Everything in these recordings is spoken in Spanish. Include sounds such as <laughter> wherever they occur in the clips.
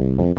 Mm-hmm.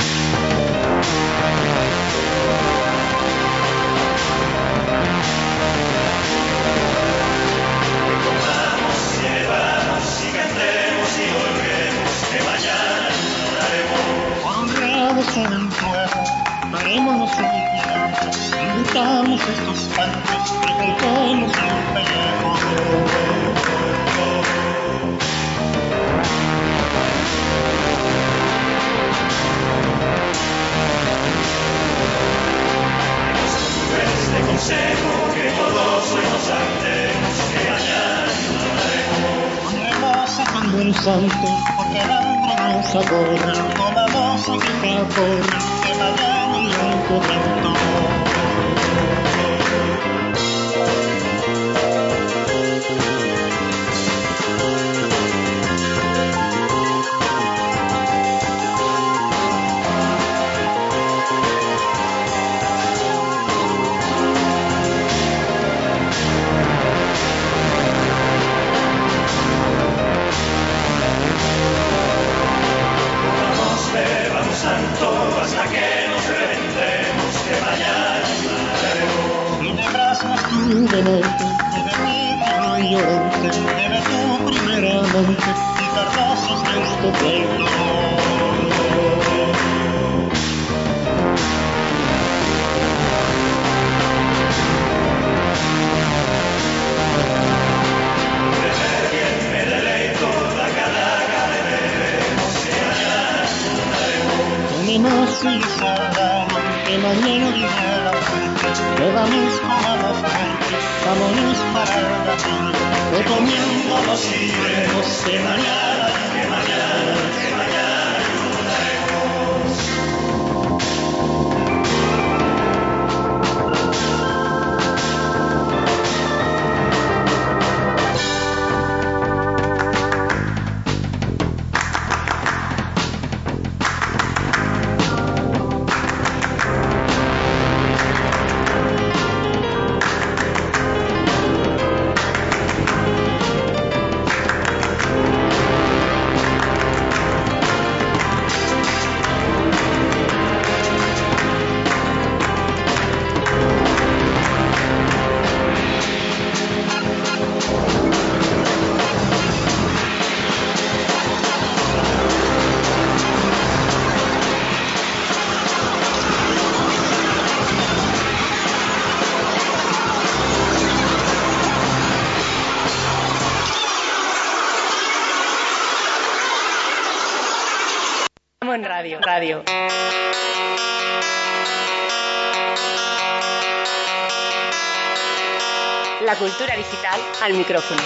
La cultura digital al micrófono.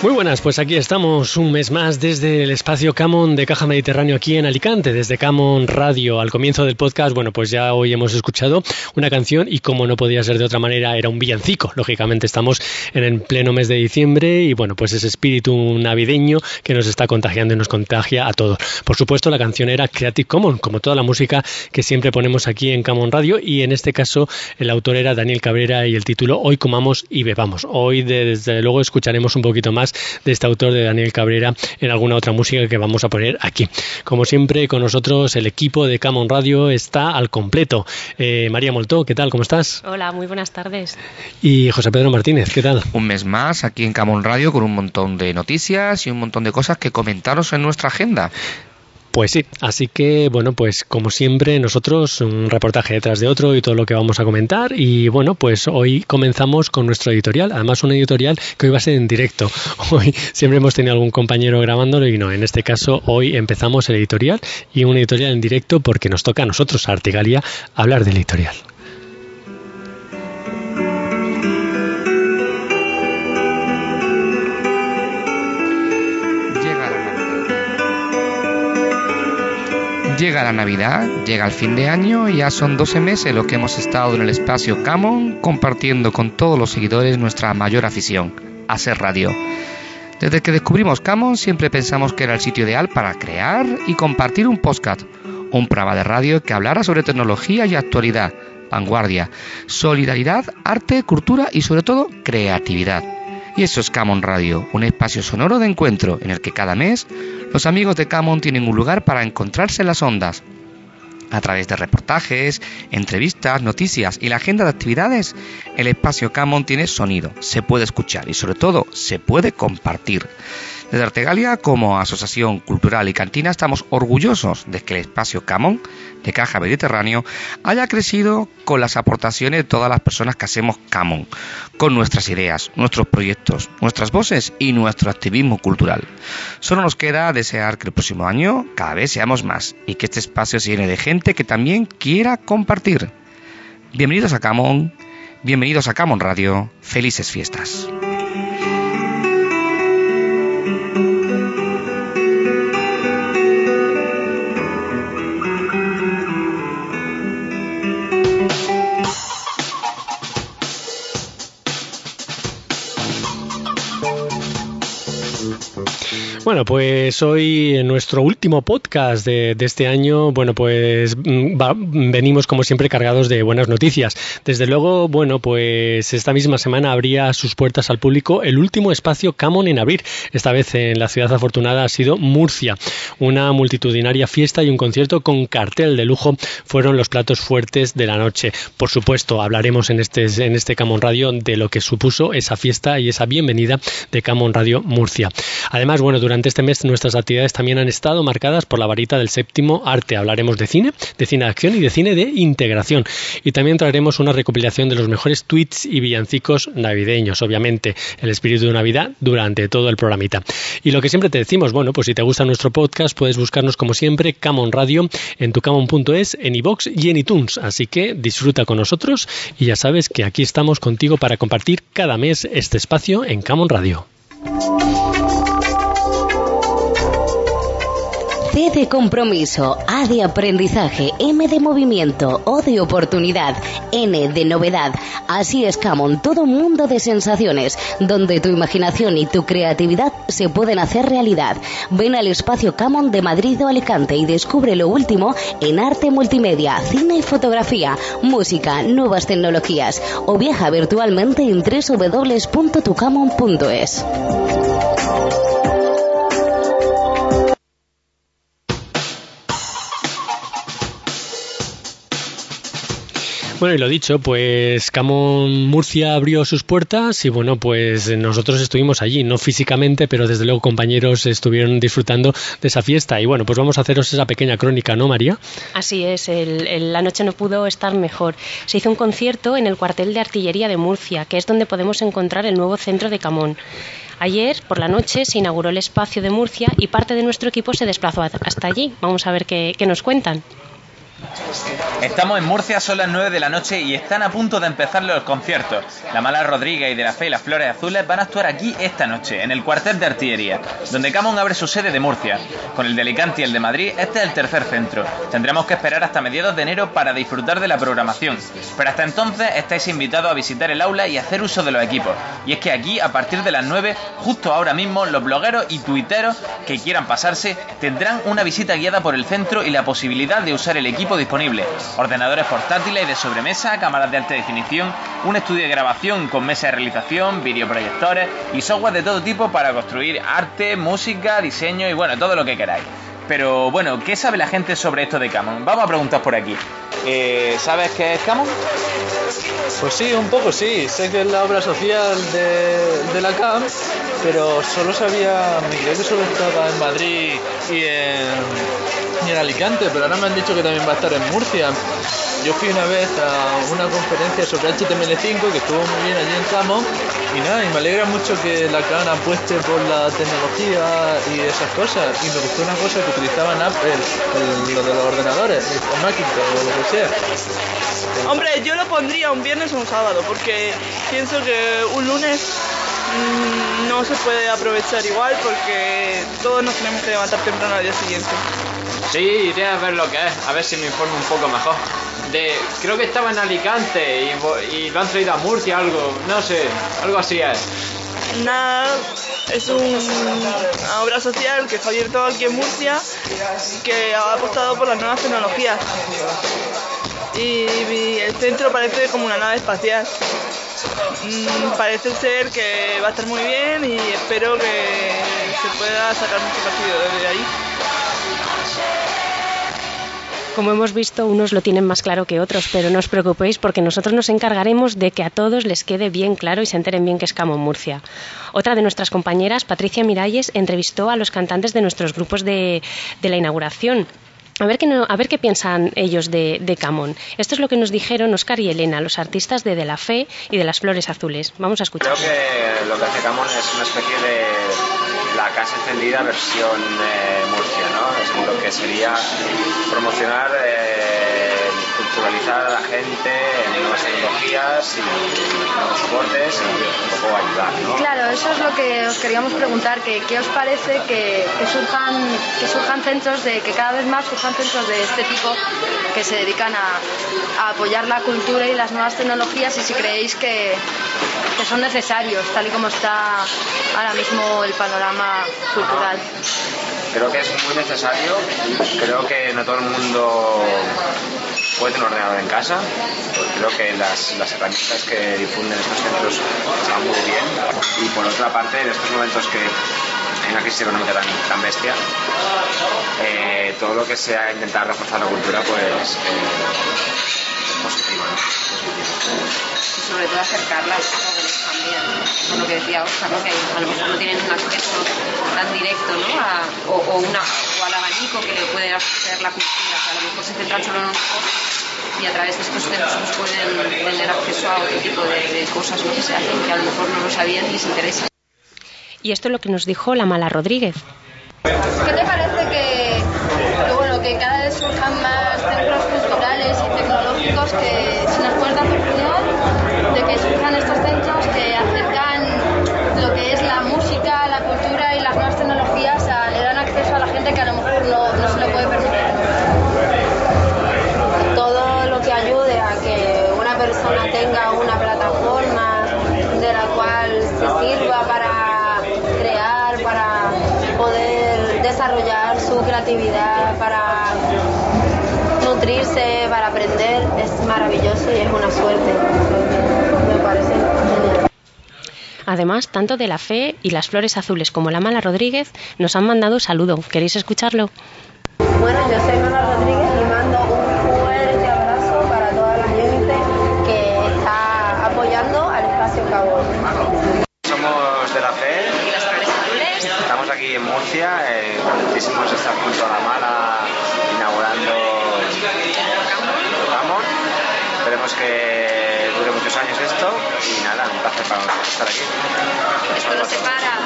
Muy buenas, pues aquí estamos un mes más desde el espacio Camon de Caja Mediterráneo aquí en Alicante, desde Camon Radio. Al comienzo del podcast, bueno, pues ya hoy hemos escuchado una canción y como no podía ser de otra manera, era un villancico. Lógicamente estamos en el pleno mes de diciembre y bueno, pues ese espíritu navideño que nos está contagiando y nos contagia a todos. Por supuesto, la canción era Creative Commons, como toda la música que siempre ponemos aquí en Camon Radio y en este caso el autor era Daniel Cabrera y el título Hoy comamos y bebamos. Hoy desde luego escucharemos un poquito más de este autor de Daniel Cabrera en alguna otra música que vamos a poner aquí. Como siempre, con nosotros el equipo de Camon Radio está al completo. Eh, María Moltó, ¿qué tal? ¿Cómo estás? Hola, muy buenas tardes. Y José Pedro Martínez, ¿qué tal? Un mes más aquí en Camon Radio con un montón de noticias y un montón de cosas que comentaros en nuestra agenda. Pues sí, así que bueno, pues como siempre nosotros un reportaje detrás de otro y todo lo que vamos a comentar y bueno, pues hoy comenzamos con nuestro editorial, además un editorial que hoy va a ser en directo. <laughs> Hoy siempre hemos tenido algún compañero grabándolo y no, en este caso hoy empezamos el editorial y un editorial en directo porque nos toca a nosotros, a Artigalia, hablar del editorial. Llega la Navidad, llega el fin de año y ya son 12 meses los que hemos estado en el espacio Camon compartiendo con todos los seguidores nuestra mayor afición, hacer radio. Desde que descubrimos Camon siempre pensamos que era el sitio ideal para crear y compartir un podcast, un programa de radio que hablara sobre tecnología y actualidad, vanguardia, solidaridad, arte, cultura y sobre todo creatividad. Y eso es Camon Radio, un espacio sonoro de encuentro en el que cada mes los amigos de Camon tienen un lugar para encontrarse en las ondas. A través de reportajes, entrevistas, noticias y la agenda de actividades, el espacio Camon tiene sonido, se puede escuchar y sobre todo se puede compartir. Desde Artegalia, como Asociación Cultural y Cantina, estamos orgullosos de que el espacio Camon de Caja Mediterráneo haya crecido con las aportaciones de todas las personas que hacemos Camon, con nuestras ideas, nuestros proyectos, nuestras voces y nuestro activismo cultural. Solo nos queda desear que el próximo año cada vez seamos más y que este espacio se llene de gente que también quiera compartir. Bienvenidos a Camon, bienvenidos a Camon Radio, felices fiestas. Bueno, pues hoy en nuestro último podcast de, este año, bueno, pues mm, venimos como siempre cargados de buenas noticias. Desde luego, bueno, pues esta misma semana abría sus puertas al público el último espacio Camon en abrir. Esta vez en la ciudad afortunada ha sido Murcia. Una multitudinaria fiesta y un concierto con cartel de lujo fueron los platos fuertes de la noche. Por supuesto, hablaremos en este, en este Camon Radio de lo que supuso esa fiesta y esa bienvenida de Camon Radio Murcia. Además, bueno, durante durante este mes nuestras actividades también han estado marcadas por la varita del séptimo arte. Hablaremos de cine, de cine de acción y de cine de integración. Y también traeremos una recopilación de los mejores tweets y villancicos navideños, obviamente, el espíritu de Navidad durante todo el programita. Y lo que siempre te decimos, bueno, pues si te gusta nuestro podcast, puedes buscarnos como siempre, Camon Radio, en tucamon.es, en iBox y en iTunes. Así que disfruta con nosotros y ya sabes que aquí estamos contigo para compartir cada mes este espacio en Camon Radio. De compromiso, A de aprendizaje, M de movimiento, O de oportunidad, N de novedad. Así es Camon, todo mundo de sensaciones, donde tu imaginación y tu creatividad se pueden hacer realidad. Ven al espacio Camon de Madrid o Alicante y descubre lo último en arte multimedia, cine y fotografía, música, nuevas tecnologías o viaja virtualmente en www.tucamon.es. Bueno, y lo dicho, pues Camon Murcia abrió sus puertas y bueno, pues nosotros estuvimos allí, no físicamente, pero desde luego compañeros estuvieron disfrutando de esa fiesta. Y bueno, pues vamos a haceros esa pequeña crónica, ¿no, María? Así es, la noche no pudo estar mejor. Se hizo un concierto en el cuartel de artillería de Murcia, que es donde podemos encontrar el nuevo centro de Camón. Ayer por la noche se inauguró el espacio de Murcia y parte de nuestro equipo se desplazó hasta allí. Vamos a ver qué nos cuentan. Estamos en Murcia, son las 9 de la noche y están a punto de empezar los conciertos. La Mala Rodríguez y de la Fe y las Flores Azules van a actuar aquí esta noche, en el cuartel de artillería, donde Camon abre su sede de Murcia. Con el de Alicante y el de Madrid, este es el tercer centro. Tendremos que esperar hasta mediados de enero para disfrutar de la programación. Pero hasta entonces estáis invitados a visitar el aula y hacer uso de los equipos. Y es que aquí, a partir de las 9, justo ahora mismo, los blogueros y tuiteros que quieran pasarse tendrán una visita guiada por el centro y la posibilidad de usar el equipo disponible, ordenadores portátiles y de sobremesa, cámaras de alta definición, un estudio de grabación con mesa de realización, videoproyectores y software de todo tipo para construir arte, música, diseño y bueno, todo lo que queráis. Pero bueno, ¿qué sabe la gente sobre esto de Camon? Vamos a preguntar por aquí. Eh, ¿Sabes qué es Camon? Pues sí, un poco sí. Sé que es la obra social de, la CAM, pero solo sabía, creo que solo estaba en Madrid y en, y en Alicante, pero ahora me han dicho que también va a estar en Murcia. Yo fui una vez a una conferencia sobre HTML5 que estuvo muy bien allí en Camon y nada, y me alegra mucho que la CAN apueste por la tecnología y esas cosas. Y me gustó una cosa que utilizaban Apple, lo de los ordenadores, el Macintosh o lo que sea. Hombre, yo lo pondría un viernes o un sábado, porque pienso que un lunes mm, no se puede aprovechar igual porque todos nos tenemos que levantar temprano al día siguiente. Sí, iré a ver lo que es, a ver si me informo un poco mejor. Creo que estaba en Alicante y, y lo han traído a Murcia, algo, no sé, algo así es. Nada, es una obra social que está abierto aquí en Murcia, que ha apostado por las nuevas tecnologías. Y, el centro parece como una nave espacial. mm, parece ser que va a estar muy bien y espero que se pueda sacar mucho partido desde ahí. Como hemos visto, unos lo tienen más claro que otros, pero no os preocupéis porque nosotros nos encargaremos de que a todos les quede bien claro y se enteren bien que es Camon Murcia. Otra de nuestras compañeras, Patricia Miralles, entrevistó a los cantantes de nuestros grupos de, la inauguración. A ver, qué piensan ellos de, de Camón. Esto es lo que nos dijeron Oscar y Elena, los artistas de De la Fe y de las Flores Azules. Vamos a escuchar. Creo que lo que hace Camón es una especie de la casa encendida versión eh, Murcia, lo que sería promocionar, eh, culturalizar a la gente en nuevas tecnologías y nuevos soportes y un poco ayudar, ¿no? Claro, eso es lo que os queríamos preguntar, que qué os parece que, que surjan, que surjan centros de, que cada vez más surjan centros de este tipo que se dedican a, a apoyar la cultura y las nuevas tecnologías y si creéis que, que son necesarios, tal y como está ahora mismo el panorama cultural. Creo que es muy necesario, creo que no todo el mundo puede tener un ordenador en casa, creo que las, las herramientas que difunden estos centros están muy bien. Y por otra parte en estos momentos que hay una crisis económica tan, tan bestia, eh, todo lo que sea intentar reforzar la cultura pues eh, es positivo, ¿no? Y sobre todo acercar las jóvenes también, con lo que decía Oscar, ¿no? que a lo mejor no tienen un acceso tan directo ¿no? a, o, o una, o al abanico que le puede hacer la cultura, que a lo mejor se centran solo en cosas y a través de estos centros pues, pueden tener acceso a otro tipo de, de cosas ¿no? que se hacen que a lo mejor no lo sabían y les interesa. Y esto es lo que nos dijo la Mala Rodríguez. ¿Qué te parece que, que, bueno, que cada vez surjan más tecnológicos que si nos puedes dar de que surjan Además, tanto de la Fe y las Flores Azules como la Mala Rodríguez nos han mandado saludo. ¿Queréis escucharlo? Bueno, yo soy Mara Rodríguez y mando un fuerte abrazo para toda la gente que está apoyando al espacio Cabo. Somos de la fe. Y las flores azules, Estamos aquí en Murcia, eh, contentísimos de estar junto a la Mala inaugurando. Esperemos que dure muchos años esto y nada, un placer para nosotros estar aquí. esto nos separa.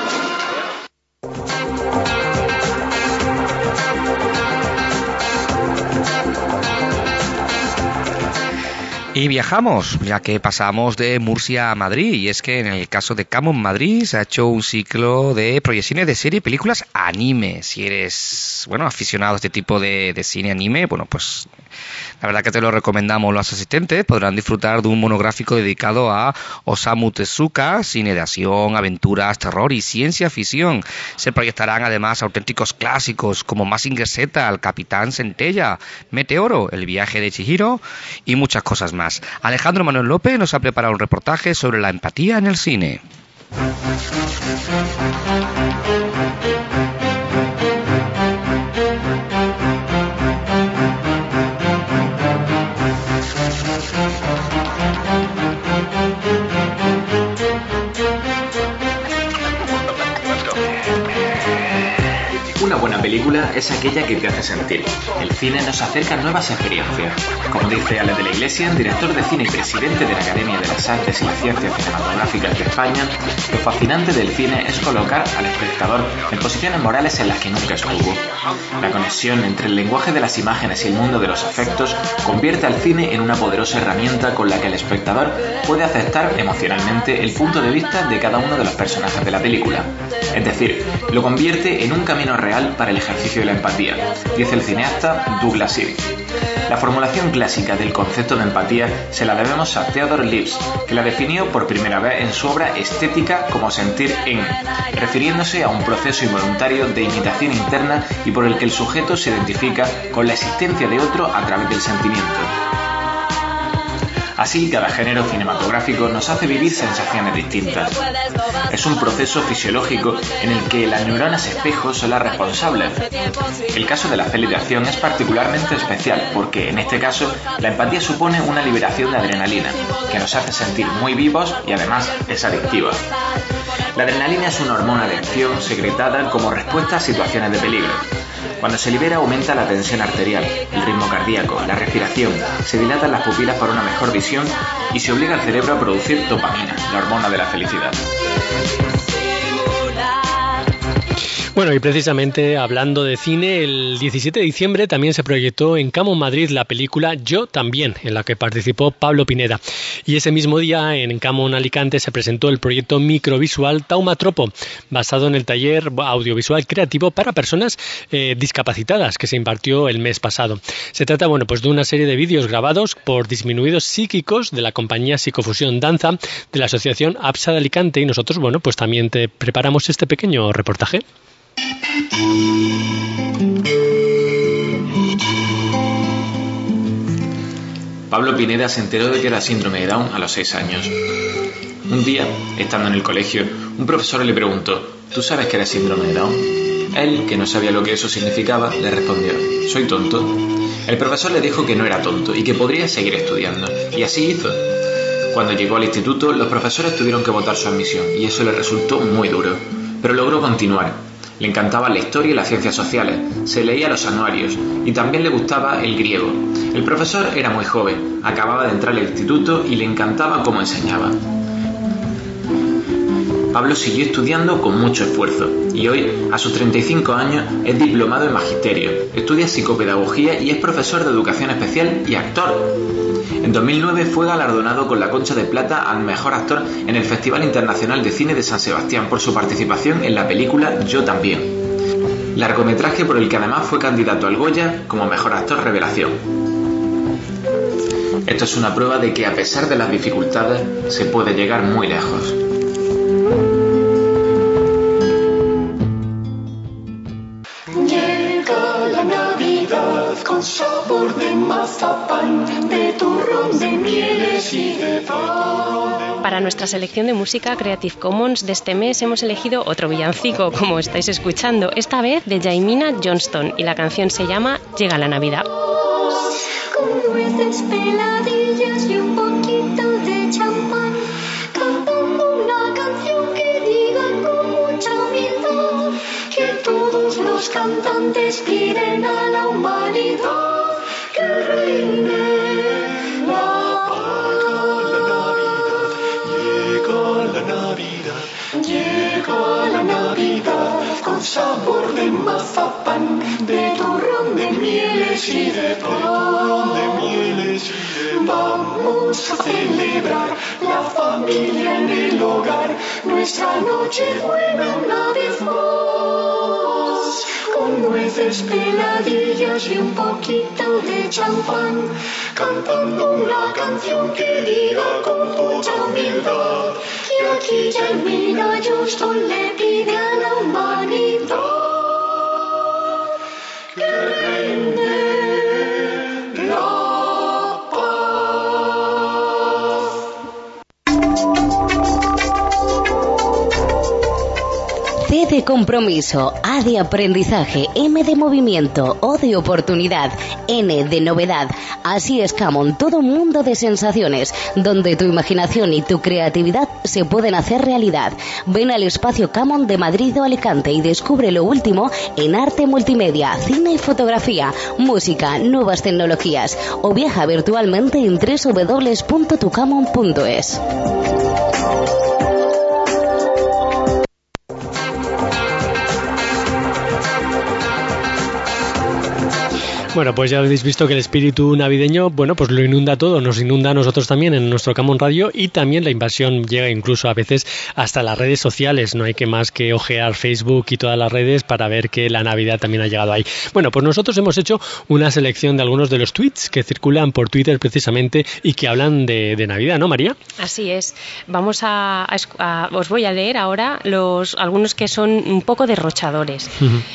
Y viajamos, ya que pasamos de Murcia a Madrid, y es que en el caso de Camon Madrid se ha hecho un ciclo de proyecciones de serie y películas anime. Si eres, bueno, aficionado a este tipo de, de cine anime, bueno, pues la verdad que te lo recomendamos los asistentes. Podrán disfrutar de un monográfico dedicado a Osamu Tezuka, cine de acción, aventuras, terror y ciencia ficción. Se proyectarán además auténticos clásicos como Mazinger Z, El Capitán Centella, Meteoro, El viaje de Chihiro y muchas cosas más. Alejandro Manuel López nos ha preparado un reportaje sobre la empatía en el cine. Película es aquella que te hace sentir. El cine nos acerca a nuevas experiencias. Como dice Ale de la Iglesia, director de cine y presidente de la Academia de las Artes y las Ciencias Cinematográficas de España, lo fascinante del cine es colocar al espectador en posiciones morales en las que nunca estuvo. La conexión entre el lenguaje de las imágenes y el mundo de los afectos convierte al cine en una poderosa herramienta con la que el espectador puede aceptar emocionalmente el punto de vista de cada uno de los personajes de la película. Es decir, lo convierte en un camino real para el ejercicio de la empatía, dice el cineasta Douglas Sirk. La formulación clásica del concepto de empatía se la debemos a Theodore Lips, que la definió por primera vez en su obra Estética como sentir en, refiriéndose a un proceso involuntario de imitación interna y por el que el sujeto se identifica con la existencia de otro a través del sentimiento. Así, cada género cinematográfico nos hace vivir sensaciones distintas. Es un proceso fisiológico en el que las neuronas espejo son las responsables. El caso de la peli de acción es particularmente especial porque, en este caso, la empatía supone una liberación de adrenalina, que nos hace sentir muy vivos y además es adictiva. La adrenalina es una hormona de acción secretada como respuesta a situaciones de peligro. Cuando se libera aumenta la tensión arterial, el ritmo cardíaco, la respiración, se dilatan las pupilas para una mejor visión y se obliga al cerebro a producir dopamina, la hormona de la felicidad. Bueno, y precisamente hablando de cine, el 17 de diciembre también se proyectó en Camo Madrid la película Yo también, en la que participó Pablo Pineda. Y ese mismo día en Camo Alicante se presentó el proyecto microvisual Taumatropo, basado en el taller audiovisual creativo para personas eh, discapacitadas que se impartió el mes pasado. Se trata, bueno, pues de una serie de vídeos grabados por disminuidos psíquicos de la compañía Psicofusión Danza de la asociación APSA de Alicante y nosotros, bueno, pues también te preparamos este pequeño reportaje. Pablo Pineda se enteró de que era síndrome de Down a los 6 años. Un día, estando en el colegio, un profesor le preguntó, ¿tú sabes que eres síndrome de Down? Él, que no sabía lo que eso significaba, le respondió, ¿soy tonto? El profesor le dijo que no era tonto y que podría seguir estudiando, y así hizo. Cuando llegó al instituto, los profesores tuvieron que votar su admisión, y eso le resultó muy duro, pero logró continuar, le encantaba la historia y las ciencias sociales, se leía los anuarios y también le gustaba el griego. El profesor era muy joven, acababa de entrar al instituto y le encantaba cómo enseñaba. Pablo siguió estudiando con mucho esfuerzo y hoy, a sus 35 años, es diplomado en magisterio, estudia psicopedagogía y es profesor de educación especial y actor. En 2009 fue galardonado con la Concha de Plata al mejor actor en el Festival Internacional de Cine de San Sebastián por su participación en la película Yo también. Largometraje por el que además fue candidato al Goya como mejor actor revelación. Esto es una prueba de que a pesar de las dificultades se puede llegar muy lejos. De mazapán, de turrón, de mieles y de Para nuestra selección de música Creative Commons de este mes hemos elegido otro villancico, como estáis escuchando, esta vez de Jaimina Johnston, y la canción se llama Llega la Navidad. Y de de mieles y Vamos a celebrar la familia en el hogar, nuestra noche buena una vez más. Con nueces peladillas y un poquito de champán, cantando una canción que diga con mucha humildad que aquí mira yo le pide a la humanidad. Sunday. De compromiso, A de aprendizaje, M de movimiento, O de oportunidad, N de novedad. Así es Camon, todo mundo de sensaciones, donde tu imaginación y tu creatividad se pueden hacer realidad. Ven al espacio Camon de Madrid o Alicante y descubre lo último en arte multimedia, cine y fotografía, música, nuevas tecnologías o viaja virtualmente en www.tucamon.es. Bueno, pues ya habéis visto que el espíritu navideño, bueno, pues lo inunda todo, nos inunda a nosotros también en nuestro Camón Radio y también la invasión llega incluso a veces hasta las redes sociales. No hay que más que ojear Facebook y todas las redes para ver que la Navidad también ha llegado ahí. Bueno, pues nosotros hemos hecho una selección de algunos de los tweets que circulan por Twitter precisamente y que hablan de, Navidad, ¿no, María? Así es. Vamos a, os voy a leer ahora los algunos que son un poco derrochadores.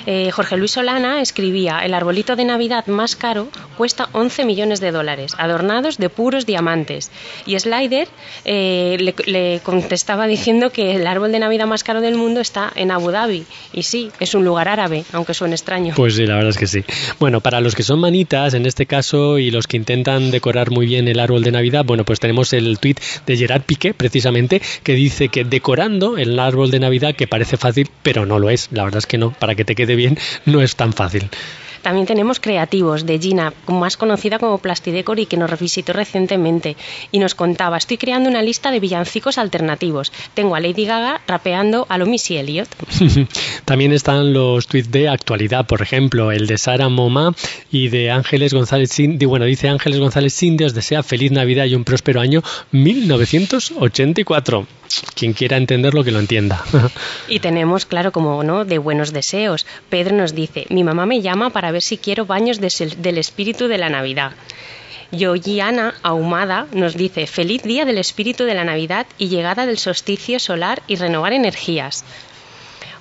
Eh, Jorge Luis Solana escribía: el arbolito de Navidad más caro cuesta 11 millones de dólares, adornados de puros diamantes. Y Slider eh, le, le contestaba diciendo que el árbol de Navidad más caro del mundo está en Abu Dhabi. Y sí, es un lugar árabe, aunque suene extraño. Pues sí, la verdad es que sí. Bueno, para los que son manitas, en este caso, y los que intentan decorar muy bien el árbol de Navidad, bueno, pues tenemos el tuit de Gerard Piqué, precisamente, que dice que decorando el árbol de Navidad, que parece fácil, pero no lo es. La verdad es que no, para que te quede bien, no es tan fácil. También tenemos Creativos de Gina, más conocida como Plastidecor y que nos revisitó recientemente. Y nos contaba, estoy creando una lista de villancicos alternativos. Tengo a Lady Gaga rapeando a lo Missy Elliott. <laughs> También están los tweets de actualidad, por ejemplo, el de Sara Moma y de Ángeles González Cindy. Bueno, dice Ángeles González Cindy, os desea feliz Navidad y un próspero año 1984. Quien quiera entenderlo, que lo entienda. <laughs> Y tenemos, claro, como no, de buenos deseos. Pedro nos dice, mi mamá me llama para ver si quiero baños de- del espíritu de la Navidad. Yoyiana Ahumada nos dice, feliz día del espíritu de la Navidad y llegada del solsticio solar y renovar energías.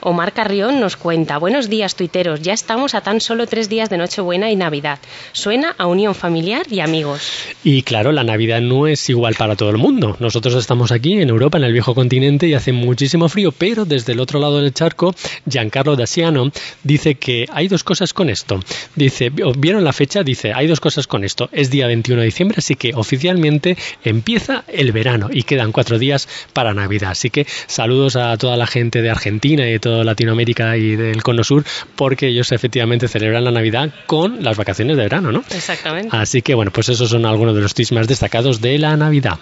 Omar Carrión nos cuenta, buenos días tuiteros, ya estamos a tan solo tres días de Nochebuena y Navidad. Suena a unión familiar y amigos. Y claro, la Navidad no es igual para todo el mundo. Nosotros estamos aquí en Europa, en el viejo continente, y hace muchísimo frío, pero desde el otro lado del charco, Giancarlo Daciano dice que hay dos cosas con esto. Dice, ¿vieron la fecha? Dice, hay dos cosas con esto. Es día 21 de diciembre, así que oficialmente empieza el verano y quedan cuatro días para Navidad. Así que saludos a toda la gente de Argentina y de Latinoamérica y del Cono Sur, porque ellos efectivamente celebran la Navidad con las vacaciones de verano, ¿no? Exactamente. Así que bueno, pues esos son algunos de los tweets más destacados de la Navidad.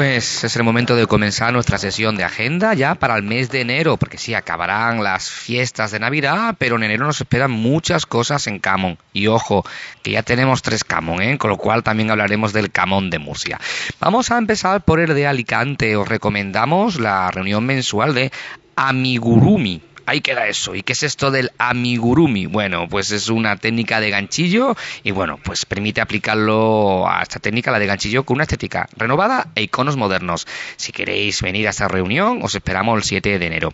Pues es el momento de comenzar nuestra sesión de agenda ya para el mes de enero, porque sí, acabarán las fiestas de Navidad, pero en enero nos esperan muchas cosas en Camón. Y ojo, que ya tenemos tres Camón, ¿eh? con lo cual también hablaremos del Camón de Murcia. Vamos a empezar por el de Alicante. Os recomendamos la reunión mensual de Amigurumi. Ahí queda eso. ¿Y qué es esto del amigurumi? Bueno, pues es una técnica de ganchillo y bueno, pues permite aplicarlo a esta técnica, la de ganchillo, con una estética renovada e iconos modernos. Si queréis venir a esta reunión, os esperamos el 7 de enero.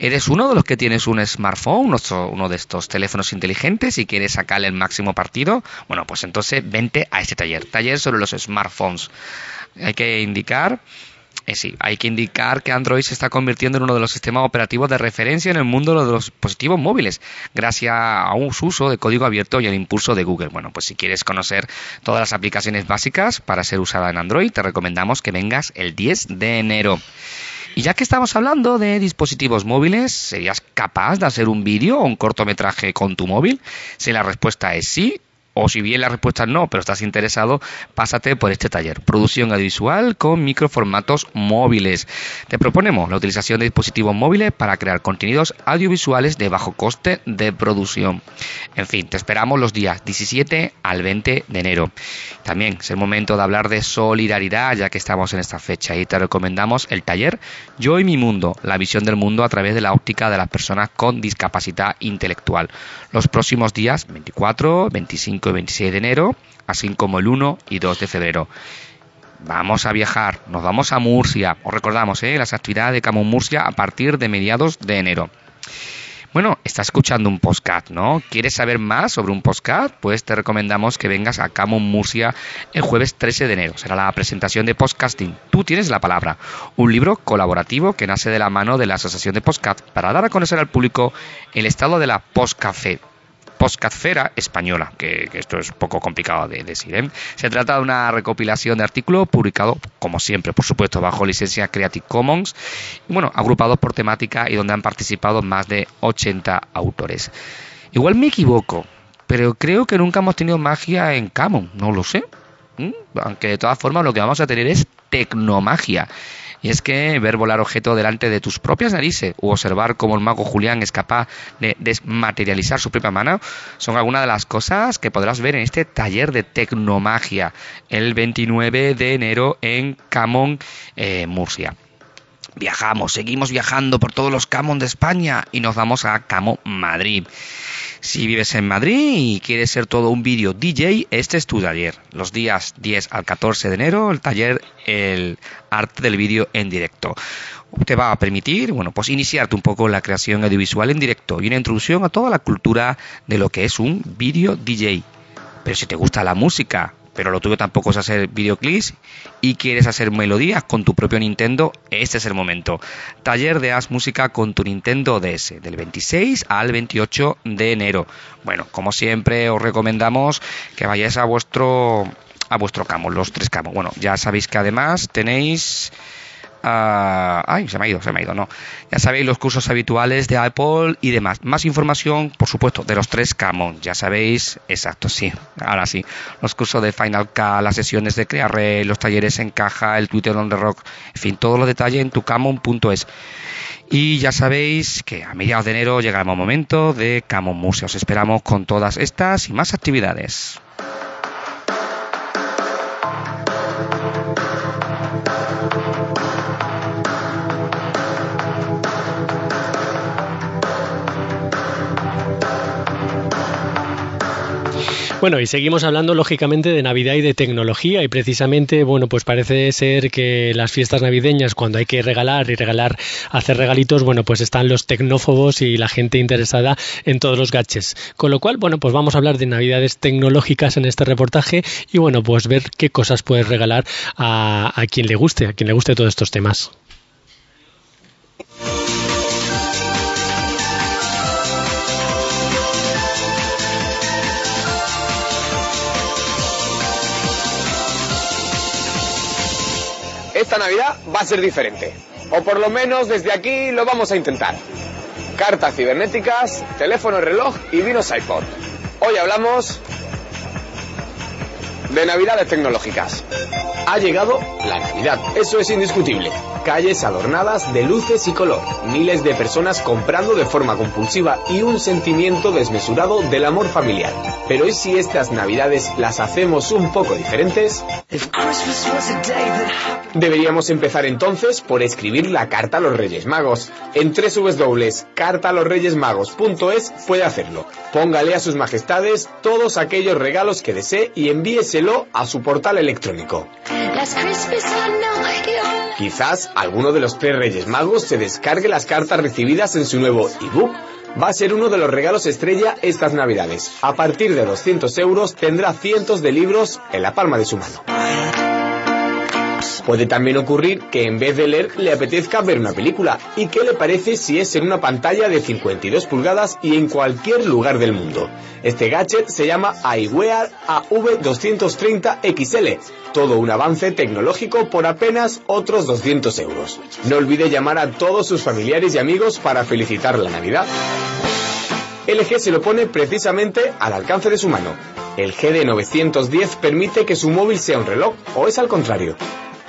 ¿Eres uno de los que tienes un smartphone, uno de estos teléfonos inteligentes y quieres sacarle el máximo partido? Bueno, pues entonces vente a este taller. Taller sobre los smartphones. Hay que indicar eh, sí, hay que indicar que Android se está convirtiendo en uno de los sistemas operativos de referencia en el mundo de los dispositivos móviles, gracias a un uso de código abierto y el impulso de Google. Bueno, pues si quieres conocer todas las aplicaciones básicas para ser usada en Android, te recomendamos que vengas el 10 de enero. Y ya que estamos hablando de dispositivos móviles, ¿serías capaz de hacer un vídeo o un cortometraje con tu móvil? Si la respuesta es sí, o si bien la respuesta es no, pero estás interesado, pásate por este taller. Producción audiovisual con microformatos móviles. Te proponemos la utilización de dispositivos móviles para crear contenidos audiovisuales de bajo coste de producción. En fin, te esperamos los días 17 al 20 de enero. También es el momento de hablar de solidaridad, ya que estamos en esta fecha, y te recomendamos el taller Yo y mi mundo, la visión del mundo a través de la óptica de las personas con discapacidad intelectual. Los próximos días 24, 25 y 26 de enero, así como el 1 y 2 de febrero. Vamos a viajar, nos vamos a Murcia. Os recordamos, ¿eh? las actividades de Camón Murcia a partir de mediados de enero. Bueno, estás escuchando un podcast, ¿no? ¿Quieres saber más sobre un podcast? Pues te recomendamos que vengas a Camon Murcia el jueves 13 de enero. Será la presentación de podcasting. Tú tienes la palabra. Un libro colaborativo que nace de la mano de la Asociación de Podcast para dar a conocer al público el estado de la postcafé. Postcafera española, que, que esto es un poco complicado de decir. ¿eh? Se trata de una recopilación de artículos publicados, como siempre, por supuesto, bajo licencia Creative Commons, y bueno, agrupados por temática y donde han participado más de 80 autores. Igual me equivoco, pero creo que nunca hemos tenido magia en Camon, no lo sé. ¿Mm? Aunque de todas formas lo que vamos a tener es tecnomagia. Y es que ver volar objeto delante de tus propias narices o observar cómo el mago Julián es capaz de desmaterializar su propia mano son algunas de las cosas que podrás ver en este taller de tecnomagia el 29 de enero en Camón, eh, Murcia. Viajamos, seguimos viajando por todos los Camon de España y nos vamos a Camo Madrid. Si vives en Madrid y quieres ser todo un vídeo DJ, este es tu taller. Los días 10 al 14 de enero, el taller El arte del vídeo en directo. Te va a permitir, bueno, pues iniciarte un poco la creación audiovisual en directo y una introducción a toda la cultura de lo que es un vídeo DJ. Pero si te gusta la música, pero lo tuyo tampoco es hacer videoclips y quieres hacer melodías con tu propio Nintendo, este es el momento. Taller de Haz Música con tu Nintendo DS, del 26 al 28 de enero. Bueno, como siempre os recomendamos que vayáis a vuestro a vuestro camo, los tres camos. Bueno, ya sabéis que además tenéis Ah, ay, se me ha ido, se me ha ido, no. Ya sabéis los cursos habituales de Apple y demás. Más información, por supuesto, de los tres Camon. Ya sabéis, exacto, sí, ahora sí. Los cursos de Final Cut, las sesiones de Creare, los talleres en caja, el Twitter on the Rock, en fin, todo lo detalle en tucamon.es. Y ya sabéis que a mediados de enero llega el momento de Camon Museo. Os esperamos con todas estas y más actividades. Bueno, y seguimos hablando lógicamente de Navidad y de tecnología y precisamente, bueno, pues parece ser que las fiestas navideñas cuando hay que regalar y regalar, hacer regalitos, bueno, pues están los tecnófobos y la gente interesada en todos los gadgets. Con lo cual, bueno, pues vamos a hablar de Navidades tecnológicas en este reportaje y bueno, pues ver qué cosas puedes regalar a, a quien le guste, a quien le guste todos estos temas. Esta Navidad va a ser diferente. O por lo menos desde aquí lo vamos a intentar. Cartas cibernéticas, teléfono reloj y vinos iPod. Hoy hablamos de Navidades tecnológicas. Ha llegado la Navidad, eso es indiscutible. Calles adornadas de luces y color, miles de personas comprando de forma compulsiva y un sentimiento desmesurado del amor familiar. Pero ¿y si estas Navidades las hacemos un poco diferentes? Deberíamos empezar entonces por escribir la carta a los Reyes Magos. En www.cartalosreyesmagos.es puede hacerlo. Póngale a sus majestades todos aquellos regalos que desee y envíeselo a su portal electrónico. Quizás alguno de los tres Reyes Magos se descargue las cartas recibidas en su nuevo ebook. Va a ser uno de los regalos estrella estas Navidades. A partir de 200 euros tendrá cientos de libros en la palma de su mano. Puede también ocurrir que en vez de leer le apetezca ver una película. ¿Y qué le parece si es en una pantalla de 52 pulgadas y en cualquier lugar del mundo? Este gadget se llama iWear AV230XL. Todo un avance tecnológico por apenas otros 200 euros. No olvide llamar a todos sus familiares y amigos para felicitar la Navidad. LG se lo pone precisamente al alcance de su mano. El GD910 permite que su móvil sea un reloj o es al contrario.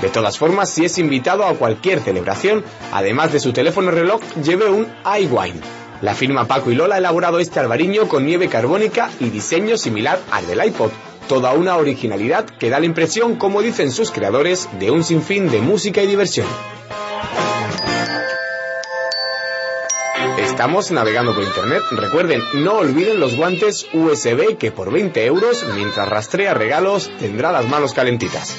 De todas formas, si es invitado a cualquier celebración, además de su teléfono reloj, lleve un iWine. La firma Paco y Lola ha elaborado este albariño con nieve carbónica y diseño similar al del iPod. Toda una originalidad que da la impresión, como dicen sus creadores, de un sinfín de música y diversión. Estamos navegando por internet. Recuerden, no olviden los guantes USB que por 20 euros, mientras rastrea regalos, tendrá las manos calentitas.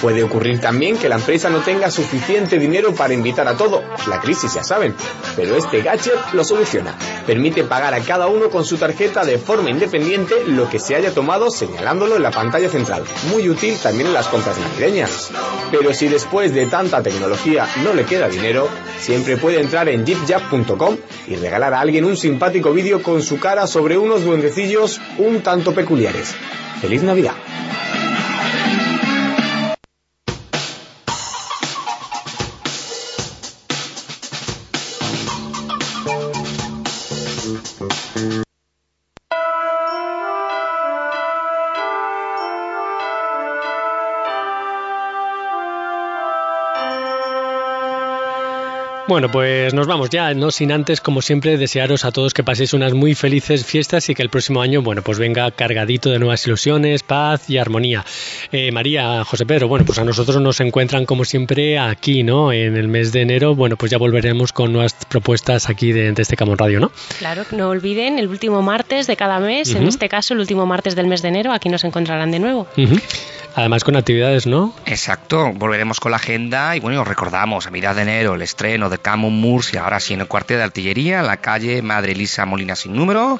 Puede ocurrir también que la empresa no tenga suficiente dinero para invitar a todo. La crisis, ya saben. Pero este gadget lo soluciona. Permite pagar a cada uno con su tarjeta de forma independiente lo que se haya tomado señalándolo en la pantalla central. Muy útil también en las compras navideñas. Pero si después de tanta tecnología no le queda dinero, siempre puede entrar en jeepjap.com y regalar a alguien un simpático vídeo con su cara sobre unos duendecillos un tanto peculiares. ¡Feliz Navidad! Bueno, pues nos vamos ya, no sin antes, como siempre, desearos a todos que paséis unas muy felices fiestas y que el próximo año, bueno, pues venga cargadito de nuevas ilusiones, paz y armonía. Eh, María, José Pedro, bueno, pues a nosotros nos encuentran como siempre aquí, ¿no? En el mes de enero, bueno, pues ya volveremos con nuevas propuestas aquí de, de este Camón Radio, ¿no? Claro, no olviden el último martes de cada mes, en este caso el último martes del mes de enero, aquí nos encontrarán de nuevo. Además con actividades, ¿no? Exacto, volveremos con la agenda y bueno, os recordamos, a mitad de enero, el estreno de Camon Murcia, ahora sí en el cuartel de artillería, en la calle Madre Elisa Molina sin número,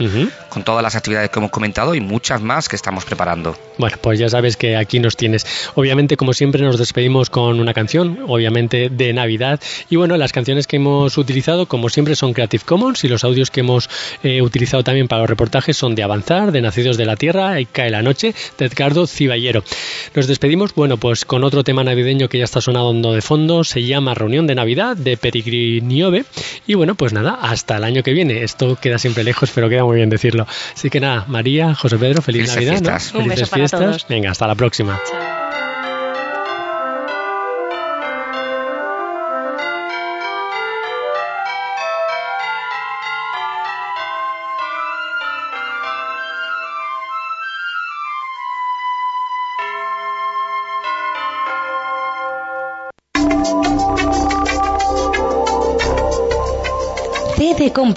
con todas las actividades que hemos comentado y muchas más que estamos preparando. Bueno, pues ya sabes que aquí nos tienes. Obviamente, como siempre, nos despedimos con una canción, obviamente de Navidad. Y bueno, las canciones que hemos utilizado, como siempre, son Creative Commons y los audios que hemos eh, utilizado también para los reportajes son de Avanzar, de Nacidos de la Tierra y Cae la Noche, de Edgardo Ciballero. Nos despedimos, bueno, pues con otro tema navideño que ya está sonando de fondo, se llama Reunión de Navidad, de Perigriniove. Y bueno, pues nada, hasta el año que viene. Esto queda siempre lejos, pero queda muy bien decirlo. Así que nada, María, José Pedro, feliz Felices Navidad. ¿no? fiestas. Un Felices beso para fiestas. todos. Venga, hasta la próxima. C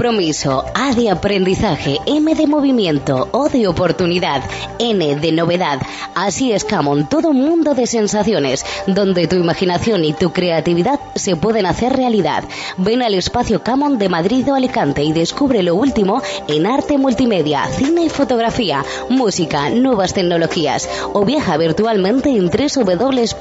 compromiso, A de aprendizaje, M de movimiento, O de oportunidad, N de novedad. Así es Camon, todo mundo de sensaciones, donde tu imaginación y tu creatividad se pueden hacer realidad. Ven al espacio Camon de Madrid o Alicante y descubre lo último en arte multimedia, cine y fotografía, música, nuevas tecnologías o viaja virtualmente en www.tucamon.es.